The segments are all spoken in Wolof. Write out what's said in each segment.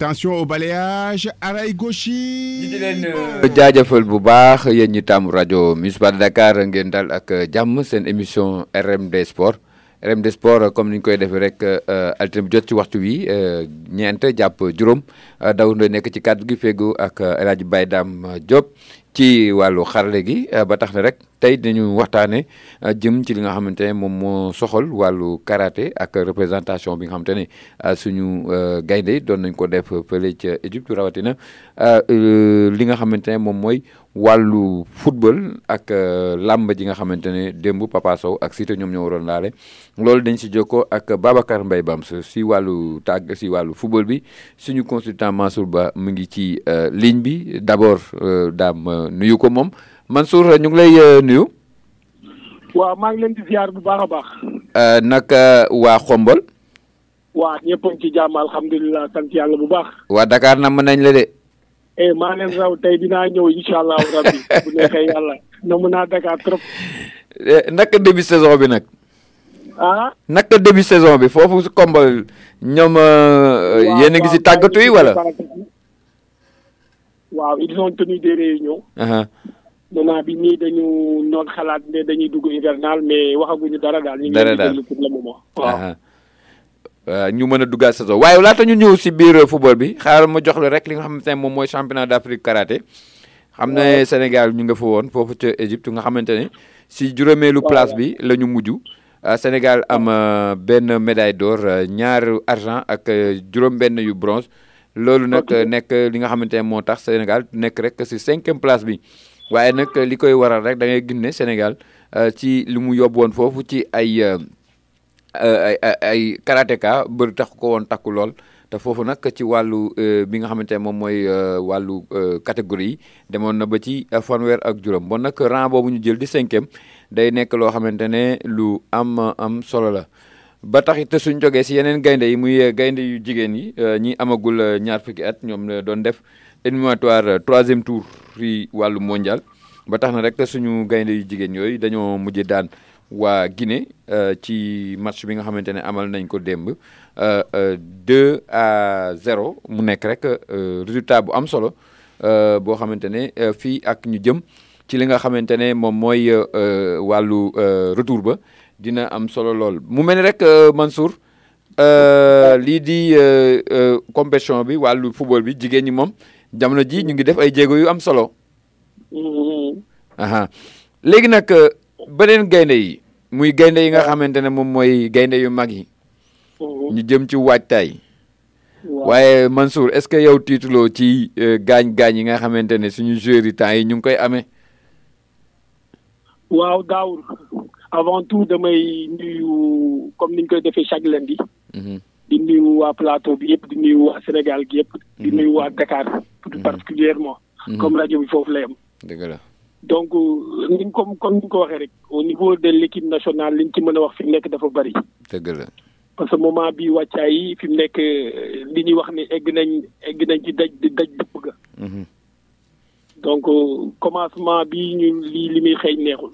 attention au balayage aray gauchi. di leen euh, jaajëfal bu baax yéen ñi taamu rajo Municipal Dakar ngeen dal ak euh, jàmm seen émission RMD Sport RMD Sport euh, comme ni ñu koy defee rek altine bi jot ci waxtu wi ñeent jàpp juróom daw ndoy nekk ci kàddu gi fegu ak El Hadj Baye Dame Diop ci wàllu xarale gi ba tax na rek. tey dañu waxtaane euh, jëm ci li nga xamante ne moom moo soxal wàllu karaté ak représentation bi nga xamante ne euh, suñu euh, gaynde doon nañ ko def fële ca Égypte rawatina li nga xamante ne moom mooy wàllu football ak làmb ji nga xamante ne démb Papa Sow ak Siteu ñoom ñoo waroon laale loolu dañ si jokkoo ak Babacar Mbaye Bams si wàllu tàgg si wàllu football bi suñu consultant Mansour Ba mu ngi ci ligne bi d'abord daam nuyu ko moom Mansour ñu ngi lay euh, nuyu. waaw maa ngi leen di ziar bu baax a baax. Euh, naka waa Xombol. waa ñëpp ci jàmm alhamdulilah sant yàlla bu baax. waa Dakar namm nañ la de. eh maa leen raw tey dinaa ñëw incha allah rabbi bu neexee yàlla namm naa Dakar trop. Eh, naka début saison bi nag. ah naka début saison bi foofu su Xombol ñoom. Euh, yéen a ngi si tàggatu yi wala. waaw ils ont tenu des réunions. Uh-huh. moment bi nii dañu noon xalaat ne dañuy dugg hivernal mais waxaguñu dara daal. ñu ngi leen pour le moment waaw. Uh-huh. Euh, ñu mën a duggaat saison waaye laata ñu ñëw si biir football bi xaaral ma jox la rek li nga xamante ne moom mooy championnat d' Afrique karaté. xam ne Sénégal ñu nga fa woon foofu ca Égypte nga xamante ne si juróomeelu place bi la ñu mujj. Euh, Sénégal am euh, benn médaille d'or euh, ñaar argent ak juróom-benn yu bronze loolu nag nekk li nga xamante ne moo tax Sénégal nekk rek si cinquième place bi waaye nag li koy waral rek da ngay gis ne Sénégal ci li mu yóbbu woon foofu ci ay ay ay karatéka bëri tax ko woon takku lool te foofu nag ci wàllu euh, bi nga xamante ne moom mooy euh, wàllu euh, catégorie yi demoon na ba ci fanweer ak juróom bon nag rang boobu ñu jël di cinquième day nekk loo xamante ne lu am am solo la. ba tax it suñ jógee si yeneen gaynde yi muy gaynde yu jigéen yi ñi amagul ñaar fukki at ñoom doon def éliminatoire troisième tour fi wàllu mondial ba tax na rek suñu gaynde yu jigéen yooyu dañoo mujj daan. waa Guinée euh, ci match bi nga xamante ne amal nañ ko démb euh, euh, deux à zéro mu nekk rek résultat bu am solo boo xamante ne fii ak ñu jëm ci li nga xamante ne moom mooy wàllu retour ba dina am solo lool mu mel ni rek Mansour lii di compétition bi wàllu football bi jigéen ñi moom jamono ji ñu ngi def ay jéego yu am solo. Mm-hmm. aha léegi nag euh, beneen gaynde yi muy gaynde yi nga xamante ne moom mooy gaynde yu mag yi. Mm-hmm. ñu jëm ci waajtaay. waaye Mansour est-ce que yow tiituloo ci euh, gaañ-gaañ yi nga xamante ne suñu joueurs yi temps yi ñu ngi koy amee. waaw Daour avant tout damay nuyu comme niñ koy defee chaque lundi Mm-hmm. di nuyu waa plateau bi yëpp di nuyu waa Sénégal gi yëpp. di mm-hmm. nuyu waa Dakar. plus mm-hmm. particulièrement comme rajo bi foofu la yem. dëgg la donc euh, ni nga comme comme ni ko waxee rek au niveau de l' équipe nationale liñ ci mën a wax fi mu nekk dafa bari. dëgg la parce que moment bi wàccaay yi fi mu nekk euh, li ñuy wax ni egg nañ egg nañ ci daj daj dëpp ga. donc euh, commencement bi ñu li li muy xeeñ neexul.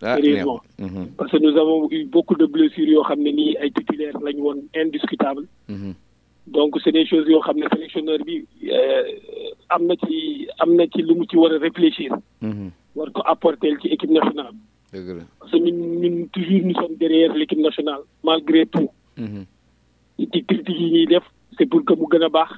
Ah, sérieusement mhm. parce que nous avons eu beaucoup de blessures yoo xam ne nii ay titulaires lañ woon indiscutable. Mhm. donc c'est des choses yoo xam ne sélectionneur bi euh, am na ci am na ci lu mu ci war a réfléchir. Mhm. war ko apporter ci équipe nationale. dëgg la parce que ñun ñun toujours nous sommes derrière l'équipe nationale malgré tout. ci critique yi ñuy def c'est pour que mu gën a baax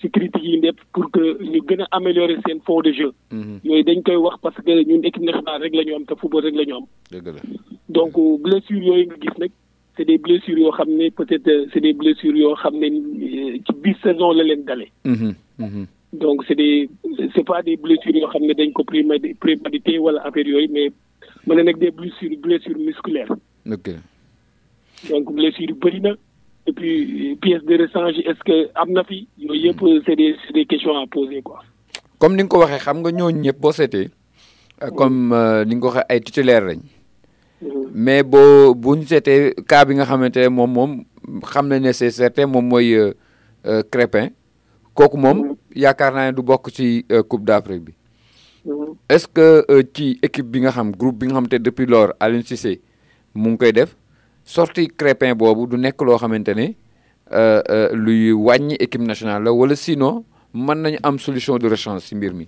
ci critique yi def pour que ñu gën a améliorer seen fond de jeu. Mhm. yooyu dañ koy wax parce que ñun équipe nationale rek la ñu am te football rek la ñu am. dëgg la donc blessure yooyu nga gis nag c'est des blessures yoo xam ne peut-être euh, c'est des blessures yoo xam ne euh, ci biir saison la leen dalee. Mhm, mhm. donc c'est des c'est pas des blessures yoo xam ne dañ ko prémédité wala affaire yooyu mais mën na nekk des blessures blessures musculaires. ok. donc blessure bëri na et puis pièce de rechange est-ce que am na fi yooyu yëpp c'est des c'est des questions à poser quoi. comme ni nga ko waxee xam nga ñooñu ñëpp boo seetee. Euh, comme euh, ni nga ko waxee ay titulaire lañ. Mm-hmm. mais boo bu ñu seetee cas bi nga xamante ne moom moom xam nañ ne c'est certain moom mooy euh, Crépin kooku moom mm-hmm. yaakaar naa ne du bokk ci Coupe d'Afrique bi. Mm-hmm. est-ce que ci équipe bi nga xam groupe bi nga xam te depuis lors Aliou Cissé mu ngi koy def sorti Crépin boobu du nekk loo xamante ne euh, euh, luy wàññi équipe nationale la wala sinon mën nañu am solution de rechange si mbir mi.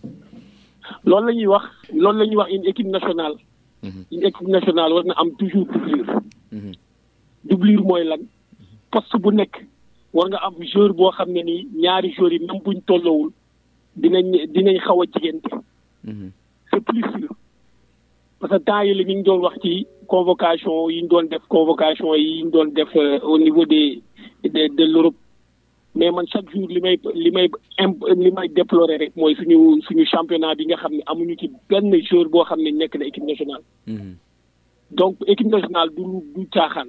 loolu la ñuy wax loolu la ñuy wax une équipe nationale. Mhm. une équipe nationale war na am toujours doublure. Mhm. doublure mooy lan poste bu nekk war nga am joueur boo xam ne nii ñaari joueurs yi même buñ tolloowul dinañ dinañ xaw a jigéente. Mhm. c'est plus sûr. parce que temps yi la ñu ngi doon wax ci convocation yi ñu doon def convocation yi ñu doon def euh, au niveau des de de l'Europe mais man chaque jour li may li may li may déplorer rek mooy suñu suñu championnat bi nga xam ne amuñu ci benn joueur boo xam ne nekk na équipe nationale. Mm-hmm. donc équipe nationale du du caaxaan.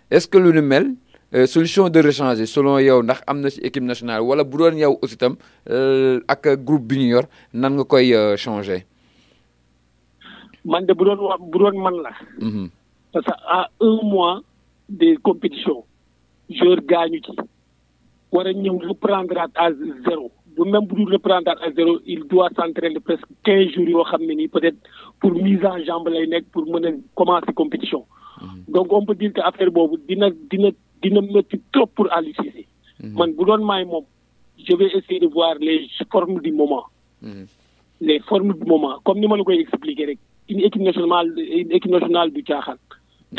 est-ce que lu ni mel euh, solution de rechange selon yow ndax am na ci équipe nationale wala bu doon yow aussi tam euh, ak groupe bi ñu yor nan nga koy euh, changer. man de bu doon wax bu doon man la. Mhm. parce que à un mois des compétitions joueur gaañu ci. war a ñëw reprendre à zéro bu même bu dul reprendre à zéro il doit s'entraîner presque quinze jours yoo xam ne nii peut-être pour mise en jambe lay nekk pour mën a commencer compétition. Mhm. donc on peut dire que affaire boobu dina dina dina métti trop pour Aliou Cissé. Mhm. man bu doon maay moom je vais essayer de voir les formes du moment. Mhm. les formes du moment comme ni ma la koy expliquer rek une équipe nationale une équipe nationale du caaxaan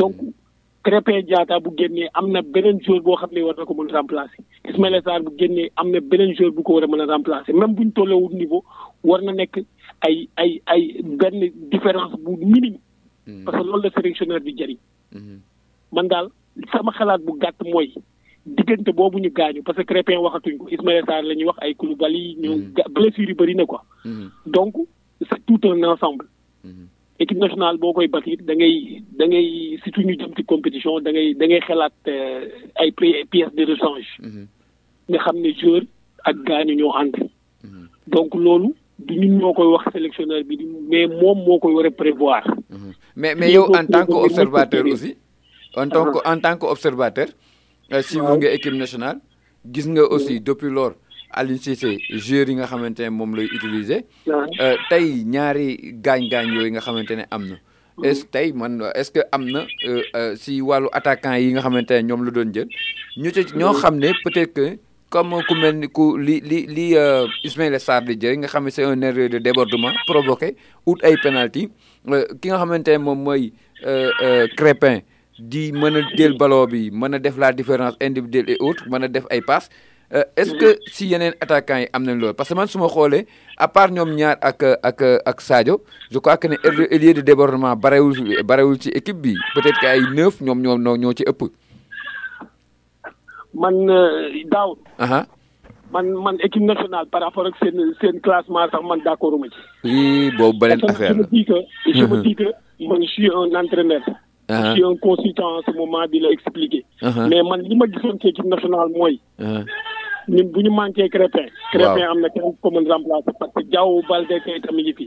donc. Krépin Diatta bu génnee am na beneen joueur boo xam ne war na ko mën a remplacer Ismaïla Sarr bu génnee am na beneen joueur bu ko war a mën a remplacer même bu ñu tolloowul niveau war na nekk ay ay ay benn différence bu minime. Hmm. parce que loolu la sélectionneur bi jëriñ. Hmm. man daal sama xalaat bu gàtt mooy diggante boobu ñu gaañu parce que Krépin waxatuñ ko Ismaïla Sarr la ñuy wax ay Koulibaly. ñu hmm. blessure yu bëri na quoi. donc c'est tout un ensemble. équipe nationale boo koy bâtir da ngay da ngay surtout ñu jëm ci compétition da ngay da ngay xalaat euh, ay pièces de rechange. Mhm. nga xam ne joueur ak gaañu ñoo ànd. Mhm. donc loolu du ñun ñoo koy wax sélectionneur bi mais moom moo koy war a prévoir. Mhm. mais mais yow en tant que observateur aussi. en tant que ah. en tant que observateur. Euh, suivre nga équipe nationale. gis nga aussi depuis lors Aliou Cissé joueurs yi nga xamante ne moom lay utiliser. Euh, tey ñaari gaañ-gaañ yooyu nga xamante ne am na. est-ce tey man est-ce que am na euh, euh, si wàllu attaquant yi nga xamante ne ñoom la doon jël. ñu ci ñoo xam ne peut-être que comme ku mel ni ku li li li Ismaïla Sarr di jël nga xam ne c'est un erreur de débordement provoqué out ay penalty ki nga xamante ne moom mooy Crépin. di mën a jël ballon bi mën a def la différence individuelle et autres mën a def ay passes euh, est-ce que si yeneen attaquants yi am nañ loolu parce que man su ma xoolee à part ñoom ñaar ak ak ak Sadio je crois que ne ailier de débordement barewul barewul ci équipe bi peut-être que ay neuf ñoom ñoom ñoo ci ëpp. man euh, daaw. man man équipe nationale par rapport ak seen seen classement sax man d' accord ma ci. oui boobu beneen affaire la je me dis que je man je suis un entraîneur. je suis un consultant en ce moment di la expliquer. mais man li ma gisoon ci équipe nationale mooy. ñun bu ñu manqué Crépin. Crépin am na kenn ko mën remplacer parce que Diao Baldé Keita mi ngi fi.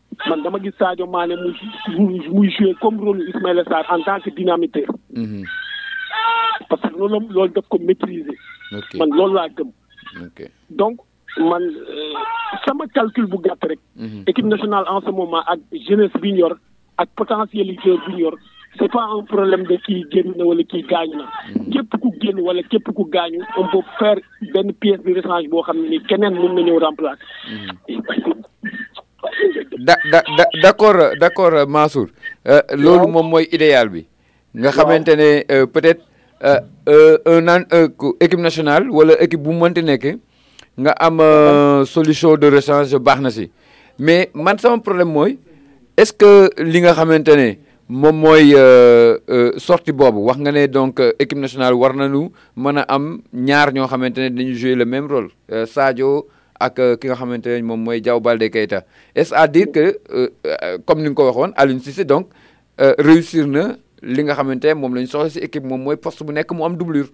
man dama gis Sadio Mané muy muy joué comme rôle Ismaïla Sarr en tant que dynamiteur. Mhm. parce que loolu loolu daf ko maîtriser. man loolu laa gëm. donc man euh, sama calcul bu gàtt rek. Mhm. équipe nationale en ce moment ak jeunesse bi ñu yor ak potentialité bi ñu yor. c' est pas un problème de kii génn na wala kii gaañu na mm. képp ku génn wala képp ku gaañu on peut faire benn pièce de rechange boo xam ne ni keneen mën na ñëw remplacer. Mm. da da da d' accord d' accord Mansour. Euh, loolu moom mooy idéal bi. nga xamante ne euh, peut-être euh, un an équipe nationale wala équipe bu mu mënti nekkee. nga am euh, solution de rechange baax na si mais man sama problème mooy est-ce que li nga xamante ne moom mooy euh, euh, sortie boobu wax nga ne donc équipe nationale war nañu mën a am ñaar ñoo xamante ne dañu jouer le même rôle Sadio ak euh, ki nga xamante ne moom mooy Diao Baldé Keita est-ce à dire que euh, euh, comme ni nga ko waxoon Aliou Cissé donc réussir na li nga xamante ne moom la ñu soxla si équipe moom mooy poste bu nekk mu am doublure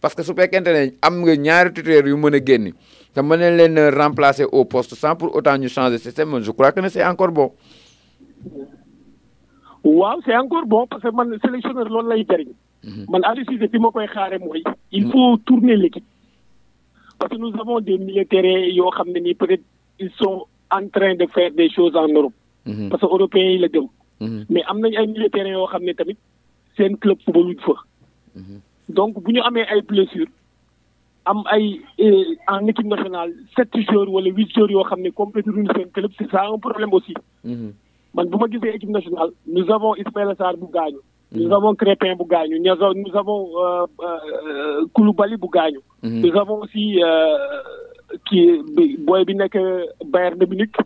parce que su fekkente ne am nga ñaari titulaire yu mën a génn te mën nañ leen remplacer au poste sans pour autant ñu changer système je crois que ne c'est encore bon. waaw c'est encore bon parce que man sélectionneur loolu lay jëriñ. Mhm. man Aliou Cissé fi ma koy xaare mooy. il faut tourner l'équipe parce que nous avons des militaires yoo xam ne nii peut-être ils sont en train de faire des choses en Europe. Mhm. parce que européens yi la gëm. Mhm. mais am nañ ay militaires yoo xam ne tamit. seen club football wuñ fa. Mhm. donc bu ñu amee ay blessure am ay eh, en équipe nationale sept joueurs wala huit joueurs yoo xam ne complété duñu seen club c'est ça un problème aussi. Mhm. man bu ma gisee équipe nationale nous avons Ismaïla Sarr bu gaañu. Mhm. nous avons Crépin bu gaañu nous avons nous avons euh, euh, Koulibaly bu gaañu. nous avons aussi euh, kii booy bi nekk Bayern de Munich.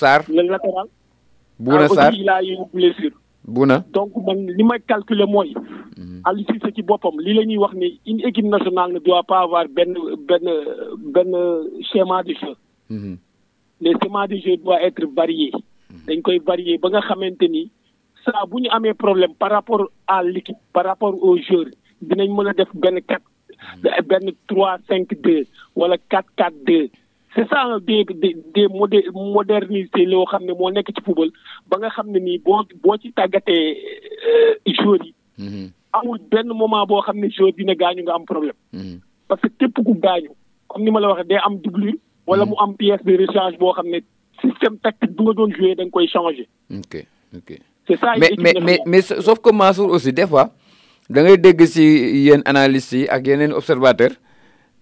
Sarr le latéral. Bouna ah, Sarr aussi il a eu une blessure. bu na donc man li may calculer mooy. Mhm. Aliou Cissé ci boppam li la ñuy wax ni une équipe nationale ne doit pas avoir benn benn benn schéma de jeu. Mhm. les schémas de jeu doit être varié. Mhm. dañ koy varié ba nga xamante ni saa bu ñu amee problème par rapport à l'équipe par rapport aux joueurs dinañ mën a def benn kat mm-hmm. benn trois cinq deux wala quatre quatre deux c'est ça des des des modernités loo xam ne moo nekk ci football ba nga xam ne nii boo boo ci tàggatee euh, joueurs yi. Mm-hmm. amul benn moment boo xam ne joueur dina gaañu nga am problème. Mm-hmm. parce que képp ku gaañu comme ni ma la waxee day am doublure. wala mu am pièce de rechange boo xam ne système tactique bu nga doon joué da nga koy changé. ok ok. c'est ça mais mais mais mais sauf que Mansour aussi des fois da ngay dégg si yéen analystes yi ak yeneen observateurs.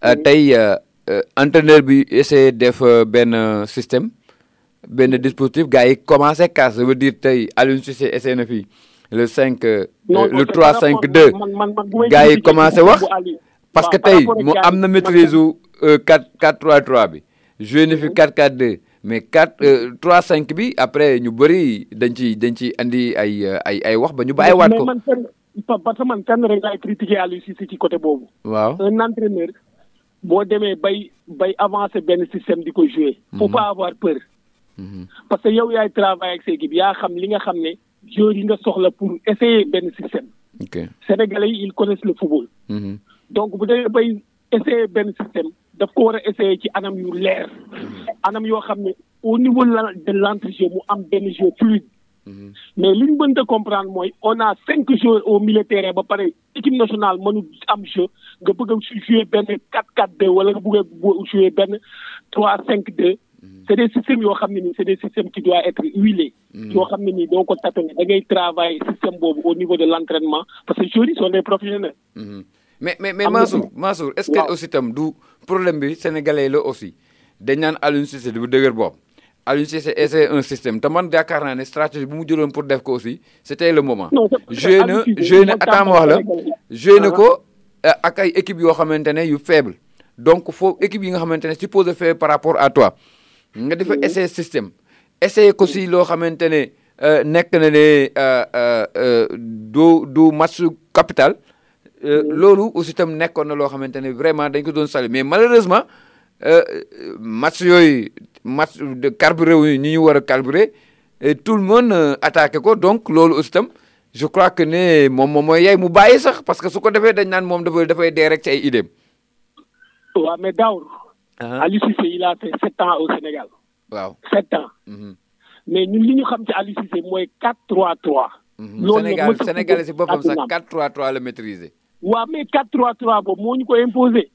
Euh, mm-hmm. tey euh, euh, entraîneur bi essayé def benn système benn mm-hmm. dispositif gars yi commencé casse ça veut dire tey Aliou Cissé essayé na fii le 5. le 3 5 2 gars yi commencé wax. parce que tey mu am na maîtrise u 4 4 3 3 bi. joué na fi 4-4-2 mais 4 3-5 euh, bi après ñu bëri dañ ci dañ ci andi ay euh, ay ay wax ba ñu bàyyiwaat ko. mais man parce que man kan rek laay critiquer Aliou Cissé ci côté boobu. waaw un entraîneur boo demee bay bay avancer benn système di ko jouer. Mhm. faut pas avoir peur. Mhm. parce que yow yaay travailler ak sa équipe yaa xam li nga xam ne joueurs yi nga soxla pour essayer benn système. ok Sénégalais yi ils connaissent le football. Mhm. donc bu demee bay essayer benn système daf ko war a essayer ci anam yu leer mhm. anam yoo xam ne au niveau de l'entrejeu mu am benn jeu fluide mhm. mais li ñu mën a comprendre mooy on a cinq joueurs au milieu terrain ba pare équipe nationale mënu am jeu nga bëgg a jouer benn 4-4-2 wala nga bëgg a jouer benn 3-5-2 Mm. c'est des systèmes yoo xam ne nii c'est des systèmes qui doivent être huilés. Mm. yoo xam ne nii doo ko tâtonner da ngay travailler système boobu au niveau de l'entraînement parce que joueurs yi sont des professionnels. Mhm. mais mais mais Mansour Mansour est-ce que aussi tam du problème bi sénégalais la aussi dañ naan Aliou Cissé du dëgër bopp Aliou Cissé essaie un système te man yaakaar naa ne stratégie bu mu jëloon pour def ko aussi c'était le moment. joué na joué na attends wax la joué na ko euh, ak ay équipes yoo xamante ne yu faible donc foofu équipe yi nga xamante ne supposé faible par rapport à toi nga defa essayer système essayer ko si loo xamante ne. euh, nekk na ne euh, du du match capital mm. loolu aussi itam nekkoon na loo xamante ne vraiment dañ ko doon sali mais malheureusement match yooyu match de carburé wu ñu ñu war a carburé et tout le monde euh, attaqué ko donc loolu aussi tam je crois que ne moom moom mooy yaay mu bàyyi sax parce que su ko defee dañ naan moom dafa dafay dee rek ci ay idéem. waaw mais Daour. Ah. Aliou Cissé il a fait sept ans au Sénégal. waaw sept ans. Mhm. mais ñun li ñu xam ci Aliou Cissé mooy quatre trois trois. Mhm. loolu Sénégal Sénégalais si boppam sax quatre trois trois la maîtriser. waaw mais quatre trois trois boobu moo ñu ko imposer.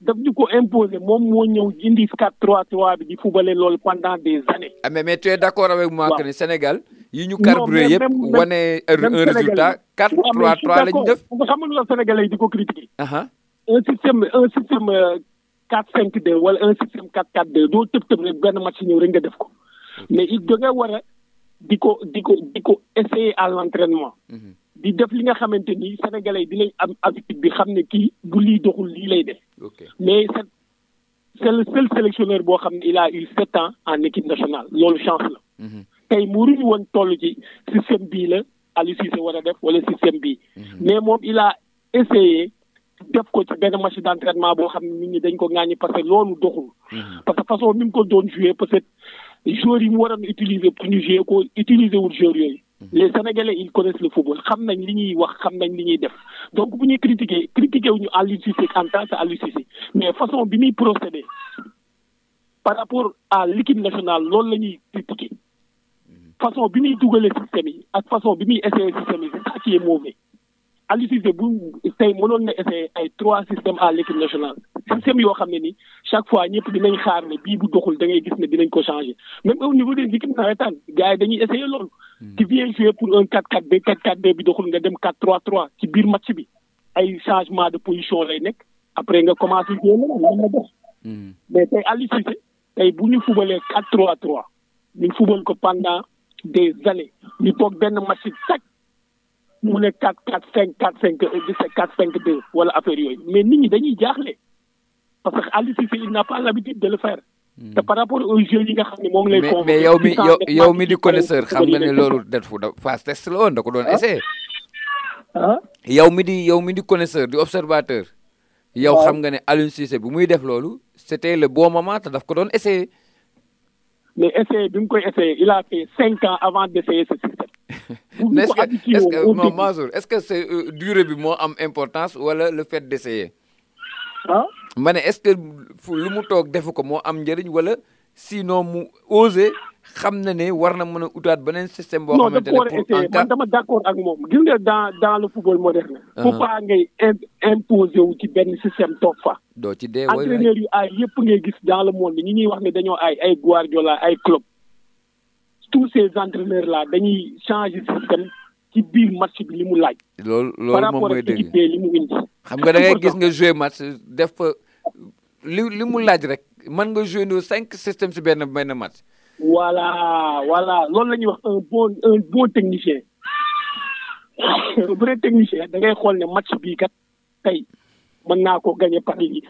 daf ñu ko imposer moom moo ñëw indi 4-3-3 bi di fubale loolu pendant des années. ah mais mais tu es d' accord avec moi que ni Sénégal. yi ñu carburé yëpp wane un résultat 4-3-3 lañ def. xam nga lu la Sénégalais yi di ko critiquer. un système un système euh, 4 5 2 wala un système 4 4 2 doo tëb tëb rek benn match ñëw rek nga def ko mais il da nga war a di ko di ko di ko essayer à l'entraînement mhm. di def li nga xamante ni sénégalais di dinañ am habitude bi xam ne kii bu lii doxul lii lay def mais c'est c'est le seul sélectionneur boo xam ne il a eu sept ans en équipe nationale loolu chance la mhm. tey mu ruñu woon toll ci système bii la Aliou Cissé war a def wala système bii mhm. mais moom il a essayer def ko ci benn machine d'entraînement boo xam ne nit ñi dañ ko ŋàññi parce que loolu doxul. Mhm. parce que façon ni mu ko doon joué parce que joueurs yi mu waroon utiliser pour ñu jouer ko utiliser wul joueurs yooyu. Mhm. les sénégalais ils connaissent le football xam nañ li ñuy wax xam nañ li ñuy def donc bu ñuy critiquer critiquer wu ñu Aliou Cissé en tant que Aliou Cissé mais façon bi muy procéder par rapport à l'équipe nationale loolu la ñuy critiquer mhm. façon bi muy dugalee système yi ak façon bi muy essayer système yi c'est ça qui est mauvais. Aliou Cissé bu tey mënoon na essayer ay trois systèmes à l'équipe nationale système yoo xam ne ni chaque fois ñëpp dinañ xaar ne bii bu doxul da ngay gis ne dinañ ko changer même au niveau des équipes nawetaan gars yi dañuy essayer loolu. Hmm. tu viens jouer pour un 4-4-2 4-4-2 bi doxul nga dem 4-3-3 ci biir match bi ay changement de position lay nekk après nga commencé jéem a lan la dox. Hmm. mais tey Aliou Cissé tey bu ñu fubalee 4-3-3 ñu fubal ko pendant des années ñu toog benn match tàkk. mu ne quatre quatre cinq quatre cinq di cinq quatre cinq deux wala affaire yooyu mais nit ñi dañuy jaaxle parce que Aliou Cissé il n'a pas l'habitude de le faire. Hmm. te par rapport aux jeux yi nga xam ne moom lay. mais mais yow mi yow yow mi di connaisseur xam nga ne loolu def da phase test la woon da ko doon ah. essayé. ah yow mi di yow mi di connaisseur di observateur. yow xam nga ne Aliou Cissé bu muy def loolu c'était le bon moment te daf ko doon essayé. mais essayé bi mu koy essayé il a fait cinq ans avant d'essayer ce système. mais est-ce que est-ce que non Mansour est-ce que c'est euh, durée bi moo am importance wala le fait d'essayer. ah ma ne est-ce que lu mu toog defu ko moo am njëriñ wala sinon mu osé xam na ne war na mën a utaat beneen système. boo xamante ne pour en cas man dama d'accord ak moom gis nga dans dans le football moderne. faut uh-huh. pas ngay imposer wu ci benn système toog fa. doo ci dee woy entraîneur yu aay yëpp ngay gis dans le monde ñi ñuy wax ne dañoo aay ay Guardiola ay Klopp tous ces entraîneurs là dañuy changer système ci biir match bi li mu laaj. loolu loolu moom mooy dëgg li mu indi. xam nga da ngay gis nga joué match def fa li li mu laaj rek mën nga joué no cinq systèmes si benn benn match. voilà voilà loolu la ñuy wax un bon un bon technicien. bu dee technicien da ngay xool ne match bii kat tey mën naa ko gagné par lii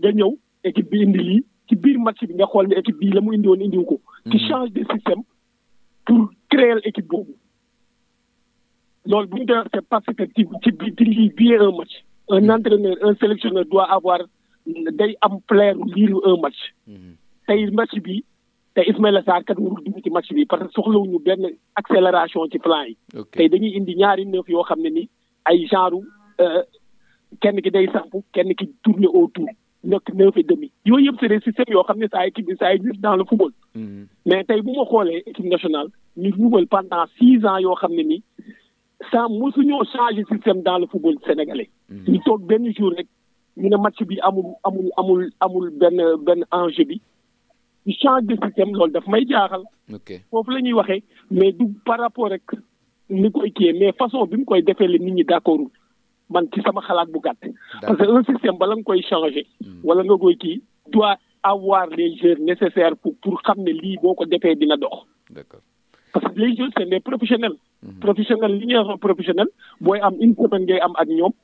nga ñëw équipe bi indi lii ci biir match bi nga xool ne équipe bii la mu indi woon indiwu ko. ci hmm. change de système pour créer équipe boobu. loolu bu ñu doon c'est parce que ci ci biir di lii biee un match. un hmm. entraîneur un sélectionneur doit avoir day am flair lire un match. Hmm. tey match bi te Ismaïla Sarr kat warul dugg ci match bi parce que soxlawuñu benn accélération ci plan yi. tey dañuy indi ñaari neuf yoo xam ne ni ay genre euh, kenn ki day sampu kenn ki tourner autour nekk neuf et demi. yooyu yëpp c'est des systèmes yoo xam ne saa équipe bi saa yi dans le football. Mm-hmm. mais tey bu ma xoolee équipe nationale ñu football pendant six ans yoo xam ne ni saa mosuñoo changer système dans le football sénégalais. Mm-hmm. ñu toog benn jour rek ñu ne match bi amul amul amul amul benn benn enjeu bi. ñu change de système loolu daf may jaaxal. ok foofu la ñuy waxee mais du par rapport rek ni koy kiyee mais façon bi mu koy defee la nit ñi d'accord man ci sama xalaat bu gàtt. parce que un système bala nga koy changer. Hmm. wala nga koy kii doit avoir les jeunes nécessaires pour pour xam ne lii boo ko defee dina dox. d'accord parce que les jeunes c'est des professionnels. Hmm. professionnels li ñuy wax professionnel booy am une semaine ngay am ak ñoom.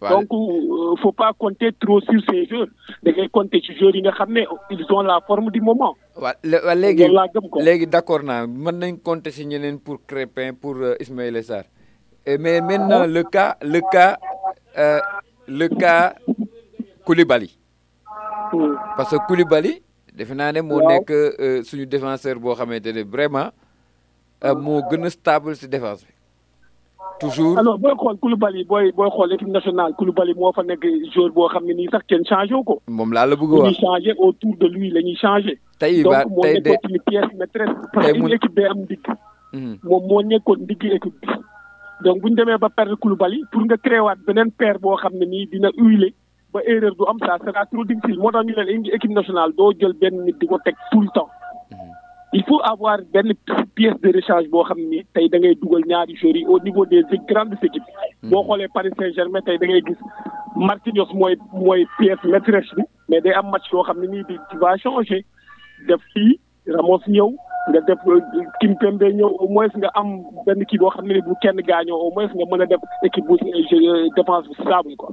donc euh, faut pas compter trop sur ces joueurs da ngay compter ci joueurs yi nga xam ne ils ont la forme du moment. waaw waaw léegi léegi d' accord naa mën nañ compter si ñeneen pour Crépin pour euh, Ismaïla Sarr mais maintenant le cas le cas euh, le cas Koulibaly. Hmm. parce que Koulibaly defe naa ne moo nekk suñu défenseur boo xamante ne vraiment moo gën a stable si défense bi. toujours alors booy xool Koulibaly booy booy xool équipe nationale Koulibaly moo fa nekk joueur boo xam ne nii sax kenn changé ko. moom laa la bëgg a wax ñuy changé autour de lui la ñuy changé. tey ba tey de donc moo nekkoon pièce maîtresse. parce que une équipe day am ndigg. Hmm. moom moo nekkoon ndigg équipe bi. donc bu ñu demee ba perdre Koulibaly pour nga créé waat beneen paire boo xam ne nii dina huiler. ba erreur du am ça sera trop difficile moo tax ñu leen indi équipe nationale doo jël benn nit di ko teg tout le temps. Mhm. il faut avoir benn pièce de rechange boo xam ni tey da ngay dugal ñaari joueurs yi au niveau des grandes équipes. Mhm. boo xoolee Paris Saint-Germain tey da ngay gis Marquinhos mooy mooy pièce maîtresse bi mais day am match yoo xam ne nii di tu vas changer def fii Ramos ñëw. nga def euh, Kimpembe ñëw au moins nga am benn kii boo xam ne bu kenn gaañoo au moins nga mën a def équipe bu euh, défense bu stable quoi.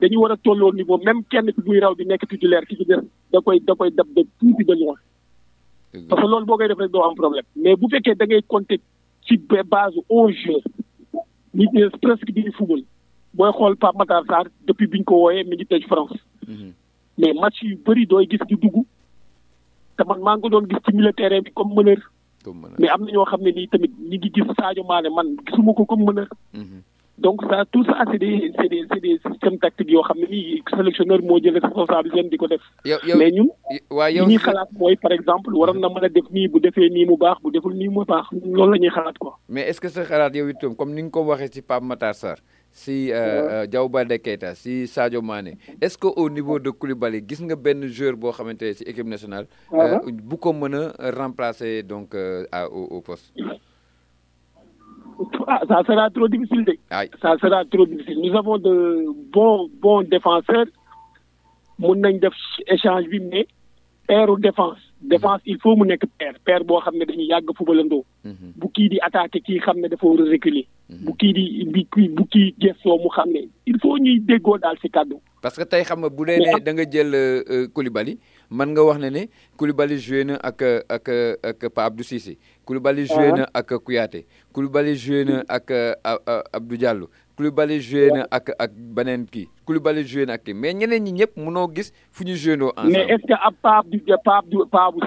dañu war a tolloo niveau même kenn ki buy raw di nekk titulaire ki ci des da koy da koy dab de tuuti de loin. parce que loolu boo koy def rek doo am problème. mais bu fekkee da ngay compter ci base onze joueurs ñu ne presque di football booy xool Pape Matar Sarr depuis bi ñu ko wooyee mi ngi tëj France. Mhm. mais match yu bëri dooy gis di dugg te man maa ngi ko doon gis ci milieu terrain bi comme meneur. mais am na ñoo xam ne nii tamit ñi ngi gis Sadio Mané man gisuma ko comme mën a. Mhm. donc ça tout ça c' est des c' est des c' est des systèmes tactiques yoo xam ne nii sélectionneur moo jël responsabilité di ko def. mais ñun. waaw yow ñuy xalaat mooy par exemple waroon na mën a def nii bu defee nii mu baax bu deful nii mu baax loolu la ñuy xalaat quoi. mais est ce que sa xalaat yow itam comme ni nga ko waxee ci Pape Matar Sarr si euh, euh, Diao Baldé Keita si Sadio Mané est-ce que au niveau de Koulibaly gis nga benn joueur boo xamante ne si équipe nationale. Euh, bu ko mën a remplacer donc à au au poste. Ah, ça sera trop difficile de. ça sera trop difficile nous avons de bons bons défenseurs mun nañ def échange bi mais paire défense défense il faut mu nekk paire paire boo xam ne dañuy yàgg footballandoo. Mhm. bu kii di attaqué kii xam ne dafa war a reculer. Mhm. bu kii di bi kii bu kii gëstoo mu xam ne il faut ñuy déggoo daal si kàddu. parce que tey xam nga bu dee ne da nga jël euh, euh, Koulibaly man nga wax ne ne Koulibaly joué na ak ak ak Pa Abdou Cissé. Koulibaly joué ah. na ak Kouyaté. Koulibaly joué na ak euh, Abdou Diallo. Koulibaly joué na ak ak beneen kii Koulibaly joué na ak kii mais ñeneen ñi ñëpp mënoo gis fu ñu joué ensemble. mais est-ce que ab Pa Abdou Pa Abdou Pa Abdou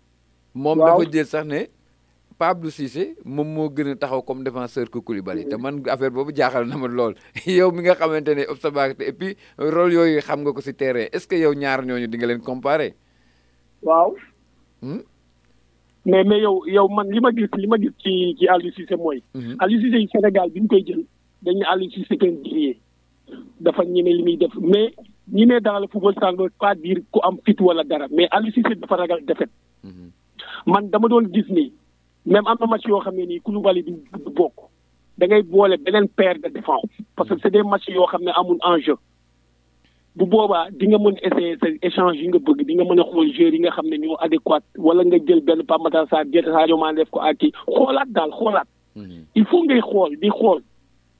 moom dafa jël sax ne Pape Abdou Cissé moom moo gën a taxaw comme défenseur que Koulibaly te man affaire boobu jaaxal na ma lool yow mi nga xamante ne observateur et puis rôle yooyu xam nga ko si terrain est-ce que yow ñaar ñooñu di nga leen comparer. waaw. Hmm? mais mais yow yow man li ma gis li ma gis ci ci Aliou Cissé mooy. Hmm. Aliou Cissé Sénégal bi ñu koy jël dañ ne Aliou Cissé c'est un guerrier. dafa ñeme li muy def mais ñi ne dans le football ça ne veut pas dire ku am fit wala dara mais Aliou Cissé dafa ragal défaite mhm. man dama doon gis ni même am na match yoo xam ne nii Koulibaly du du bokk da ngay boole beneen paire de défense parce que c'est des matchs yoo xam ne amul enjeu bu boobaa di nga mën essayer sa échange yi nga bëgg di nga mën a xool joueurs yi nga xam ne ñoo adéquat wala nga jël benn Pape Matar Sarr jël Sadio Mané def ko ak kii xoolaat daal xoolaat. Mm-hmm. il faut ngay xool di xool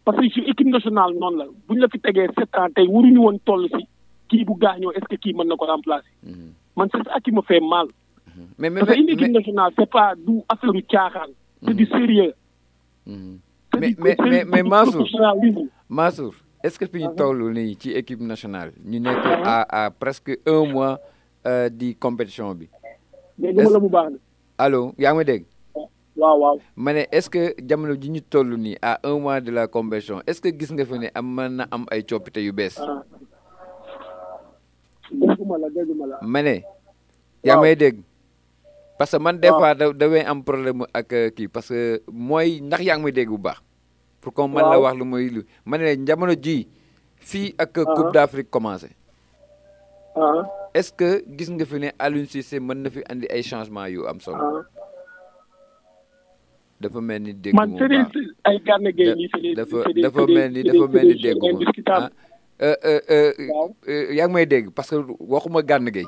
parce que ci équipe nationale noonu la bu ñu la fi tegee sept ans tey waruñu woon toll si kii bu gaañoo est-ce que kii mën na ko remplacer. Mm-hmm. man c'est ça qui me fait mal. Mm-hmm. mais mais parce que une équipe nationale c'est pas du affaire du caaxaan. c'est du sérieux. mais mais mais mais Mansour Mansour est-ce que fi ñu ah. toll nii ci équipe nationale ñu nekk ah. à à presque un mois euh, di compétition bi. dégg nga la bu baax allo yaa ngi may dégg. waaw waaw ma ne est-ce que jamono ji ñu toll nii à un mois de la convention est-ce que gis nga fi ne am mën na am ay coppite yu bees. Ah. dégguma la dégguma la. ma ne. yaa may dégg. parce que man des fois da damay am problème ak euh, kii parce que mooy ndax yaa ngi may dégg bu baax. pour qu'on man la wax lu mooy lu ma ne jamono ji fii ak ah. Coupe d'Afrique commencé ah. est-ce que gis nga fi ne Aliou Cissé mën na fi andi ay changement yu am solo ah. dafa mel ni dégg man ay Gana Gueye ñi c'est dafa dafa mel ni dafa mel ni dégg ma euh, euh, euh, yaa ngi may dégg parce que waxuma Gana Gueye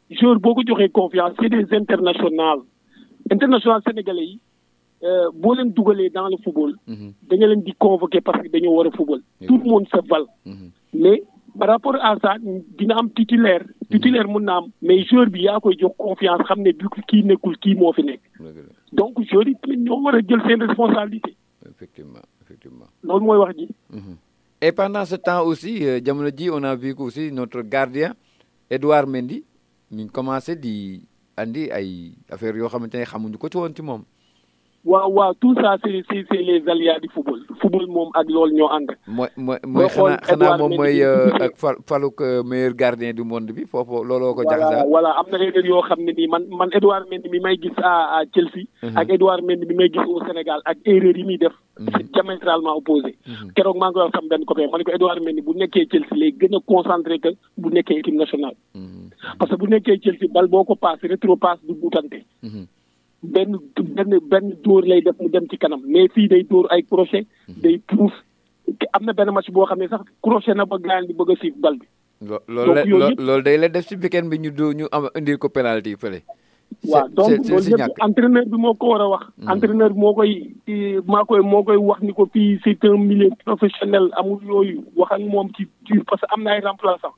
joueur boo ko joxee confiance c'est des internationales international sénégalais yi euh, boo leen dugalee dans le football. Mhm. da nga leen di convoquer parce que dañoo war a football. tout le monde se vale. Mhm. mais par rapport à ça dina am titulaire. Mhm. titulaire mun na am mais joueur bi yaa koy jox confiance xam ne bi kii nekkul kii moo fi nekk. donc joueur yi tamit ñoo war a jël seen responsabilité. effectivement effectivement loolu mooy wax ji. Et pendant ce temps aussi, euh, Djamolodji, on a vu aussi notre gardien, Edouard Mendy, il commençait à dire à faire des choses. waaw waaw tout ça c'est c'est c'est les aléas du football football moom ak loolu ñoo ànd. mooy mooy mooy xanaa xanaa moom mooy euh, ak fal faluk euh, meilleur gardien du monde bi foofu looloo ko. jaxase voilà am na erreur yoo xam ne nii man man Edouard Mendy mi may gis à à Chelsea. Mhm. ak Edouard Mendy mi may gis au Sénégal ak erreur yi muy def. c'est diamétralement opposé. Mhm. keroog maa ngi koy wax sama benn copain ma ne ko Edouard Mendy bu nekkee Chelsea lay gën a concentré que bu nekkee équipe nationale. Mhm. parce que bu nekkee Chelsea bal boo ko passé rétro passe du buutante. Mhm. benn benn benn dóor lay def mu dem ci kanam mais fii day dóor ay crochet. day puus am na benn match boo xam ne sax crochet na ba gaañ bi bëgg a siif bal bi. loolu la loolu day la def si weekend bi ñu do ñu am indil ko penalty fële. waaw donc loolu yëpp entraîneur bi moo ko war a wax. Hmm. entraîneur bi moo koy maa koy moo koy wax ni ko fii c'est un milieu professionnel amul yooyu wax ak moom ci dur parce que am na ay remplaçant.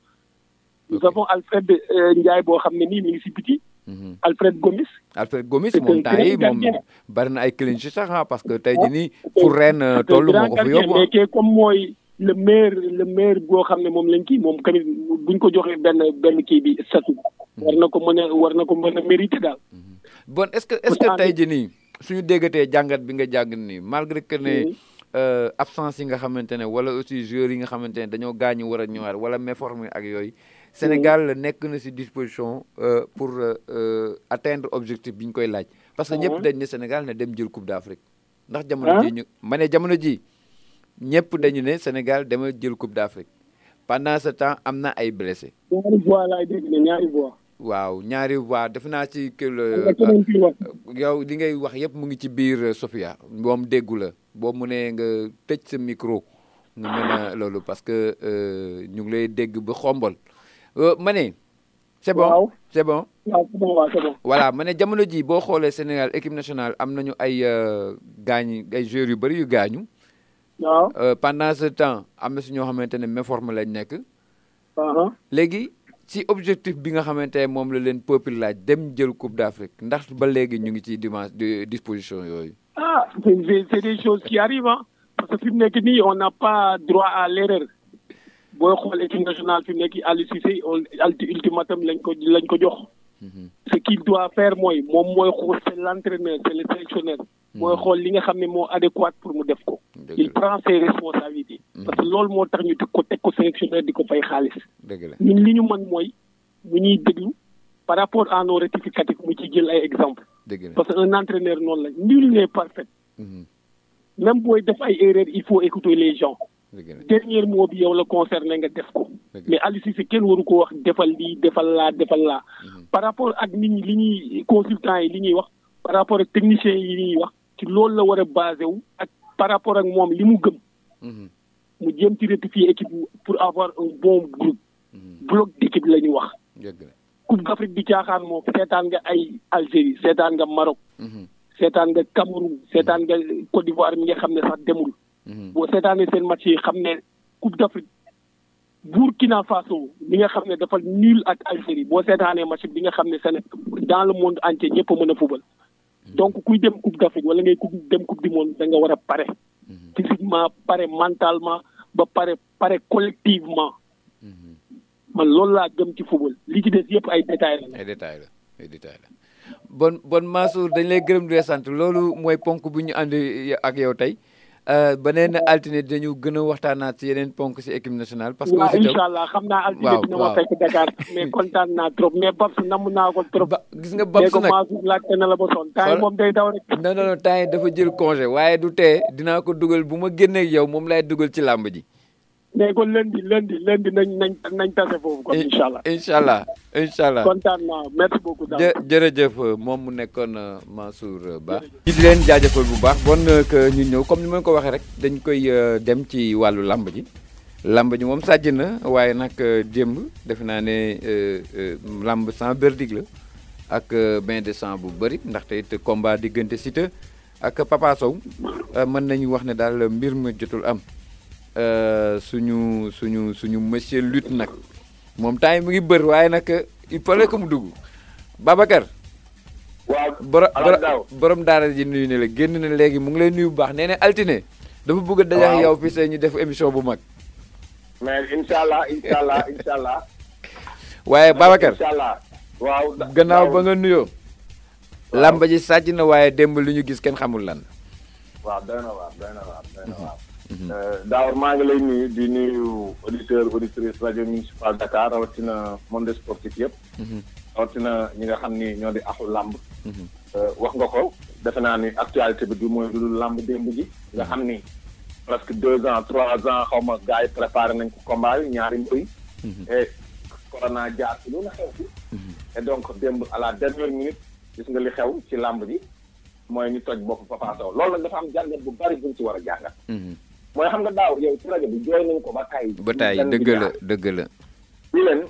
nous avons Alfred euh, Ndiaye boo xam ne nii mi ngi si biti. Hmm. Alfred Gomis. Alfred Gomis moom temps yi moom bari na ay clinch sax ah, parce que tey jii nii. fu ren euh, toll moo ko fi yóbbu. Ah. comme mooy. le maire le maire boo xam ne moom lañ kii moom tamit buñ ko joxee benn benn kii bi statut hmm. war na ko mën a war na ko mën a mérité daal. Hmm. bon est-ce que est-ce que tey jii nii suñu déggatee jàngat bi nga jàng nii malgré que ne. Hmm. Euh, absence yi nga xamante ne wala aussi joueurs yi nga xamante ne dañoo gaañu war a ñëwaat wala méforme ak yooyu. Sénégal nekk na si disposition euh, pour euh, atteindre objectif bi ñu koy laaj. parce que ñëpp dañ ne Sénégal na dem jël Coupe d'Afrique. ndax jamono ah? ji ñu ma ne jamono ji ñëpp dañu ne Sénégal dama jël coupe d'Afrique pendant ce temps am na ay blessé. ñaari voix laay dégg ne ñaari voix. waaw ñaari voix def naa ci kër yow li ngay wax yëpp mu ngi ci biir euh, Sofia moom déggu la boo mu ne nga tëj sa micro nga mën a loolu parce que euh, ñu ngi lay dégg ba xombal euh, ma ne. c'est bon c'est bon voilà ma ne jamono ji boo xoolee Sénégal équipe nationale am nañu ay euh, gaañ ay joueurs yu bëri yu gaañu. waaw euh, pendant ce temps am na si ñoo xamante ne méforme lañ nekk. Uh-huh. léegi ci objectif bi nga xamante ne moom la leen peuple laaj dem jël coupe d'Afrique ndax ba léegi ñu ngi ci dimanche disposition yooyu. ah c'est des choses qui arrivent parce que fi mu nekk nii on n'a pas droit à l'erreur booy xool équipe nationale fi mu nekk Aliou Cissé ultimatum lañ ko lañ ko jox. Mhm. ce qu'il doit faire mooy moom mooy xool c'est l'entraîneur c'est le sélectionneur. Mhm. mooy xool li nga xam ne moo adéquat pour mu def ko. il prend ses responsabilités. Mhm. parce que loolu moo tax ñu di ko teg ko sélectionneur di ko fay xaalis. ñun li ñu mën mooy mu ñuy déglu par rapport à nos rectificatifs mu ci jël ay exemple parce que un entraîneur noonu la nul n'est parfait. Mhm. même booy def ay erreur il faut écouter les gens. dernier mot bi yow la concerné nga def ko. mais Aliou Cissé kenn waru ko wax defal lii defal laa defal laa. Mhm. par rapport ak nit ñi li ñuy consultants yi li ñuy wax. par rapport ak techniciens yi li ñuy wax. ci loolu la war a basé wu ak par rapport ak moom li mu gëm. Mhm. mu jéem ci rectifier équipe pour avoir un bon groupe. bloc d'équipe la ñu wax. coupe d'Afrique bi caaxaan moo seetaan nga ay Algérie seetaan nga Maroc mhm. seetaan nga Cameroun seetaan nga Côte d'Ivoire mi nga xam ne sax demul mhm. boo seetaanee seen match yi xam ne coupe d'Afrique Burkina Faso mi nga xam ne dafa nul ak Algérie boo seetaanee match bi nga xam ne seen dans le monde entier ñëpp a mën a fubal mhm. donc kuy dem coupe d'Afrique wala ngay dem coupe du monde da nga war a pare physiquement pare mentalement ba pare pare collectivement man loolu laa gëm ci football li ci des yëpp ay détails la. ay détails la ay détails la bon bon Mansour dañ lay gërëm di la sant loolu mooy ponk bu ñu ànd ak yow tey. Euh, beneen altine dañu gën a waxtaanaat si yeneen ponk si équipe nationale. parce que aussi tam incha allah xam naa altine dina ma fekk Dakar mais kontaan naa trop mais Babs namm naa ko trop. ba gis nga Babs nag laajte na la ba sonn temps yi moom day daw rek. non non non temps yi dafa jël congé waaye du tee dinaa ko dugal bu ma génneeg yow moom laay dugal ci làmb ji. mais kon lundi lundi lundi nañ nañ nañ tase foofu kon incha allah incha allah incha allah kontaan naa merci beaucoup daal jërëjëf moom mu nekkoon euh, Mansour euh, Ba di leen jaajëfal bu baax bon euh, que ñu ñëw comme ni ma ko waxee rek dañ koy dem ci wàllu làmb ji làmb ji moom sàjj na waaye nag démb defe naa ne làmb sans verdict la ak bain de sang bu bëri ndaxte it combat diggante Siteu ak Papa Sow euh, mën nañu wax ne daal mbir ma jotul am euh, suñu suñu suñu monsieur lutte nag moom temps yi mu ngi bër waaye nag il fallait que mu dugg Babacar. waaw borom daara ji nuyu ne la génn na léegi mu ngi lay nuyu bu baax nee na altine. dafa bëgg a dajax yow fii see ñu def émission bu mag. mais incha allah incha allah incha allah. waaye Babacar incha allah waaw gannaaw ba nga nuyoo. làmb ji sàcc na waaye démb li ñu gis kenn xamul lan. waaw doy na waar doy na waar doy na waar. Mhm. Euh, Daawar maa ngi lay nuyu di nuyu auditeur auditrice rajo municipal Dakar rawatina monde sportif yëpp. Mhm. rawatina ñi nga xam ni ñoo di axu làmb. Mhm. Euh, wax nga ko defe naa ni actualité bi du mooy lu dul làmb démb ji. nga xam ni presque deux ans trois ans xaw ma gars yi préparé nañ ko combat yi ñaari mbir yi. corona jaar ci lu na xew ci mhm. et donc démb à la dernière minute gis nga li xew ci làmb ji mooy ñu toj bopp Papa Sow loolu nag dafa am jàngat bu bari buñ ci war a jàngat mhm. mooy xam nga daaw yow ci rajo bi jooy nañ ko ba tay ba tay dëgg la dëgg la ñu leen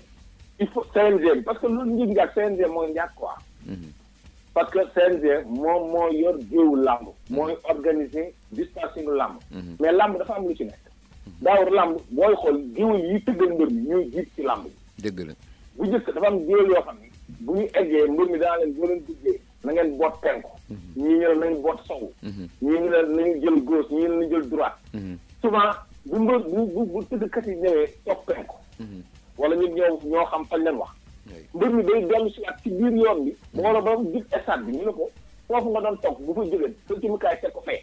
il faut CNG bi parce que lu njiit njaag CNG mooy njaag quoi mhm. parce que CNG moom moo yor géewu làmb mooy organiser distancing làmb mais làmb dafa am lu ci nekk daawar làmb booy xool géwél yi tëggal mbër mi ñooy jiit ci làmb bi dëgg la bu njëkk dafa am géwél yoo xam ne bu ñu eggee mbër mi daa leen boo leen duggee na ngeen boot penku mhm. ñii ñu ne nañ boot sowu mhm. ñii ñu ne nañu jël gauche ñii ne nañu jël droite mhm. souvent bu mbër bu bu bu tëggkat yi ñëwee toog penku wala ñu ñëw ñoo xam fañ leen wax mbër mi day dellu si ak ci biir yoon bi moo la ba jub stade bi ñu ne ko foofu nga doon toog bu fa jógee sa jumukaay teg ko fee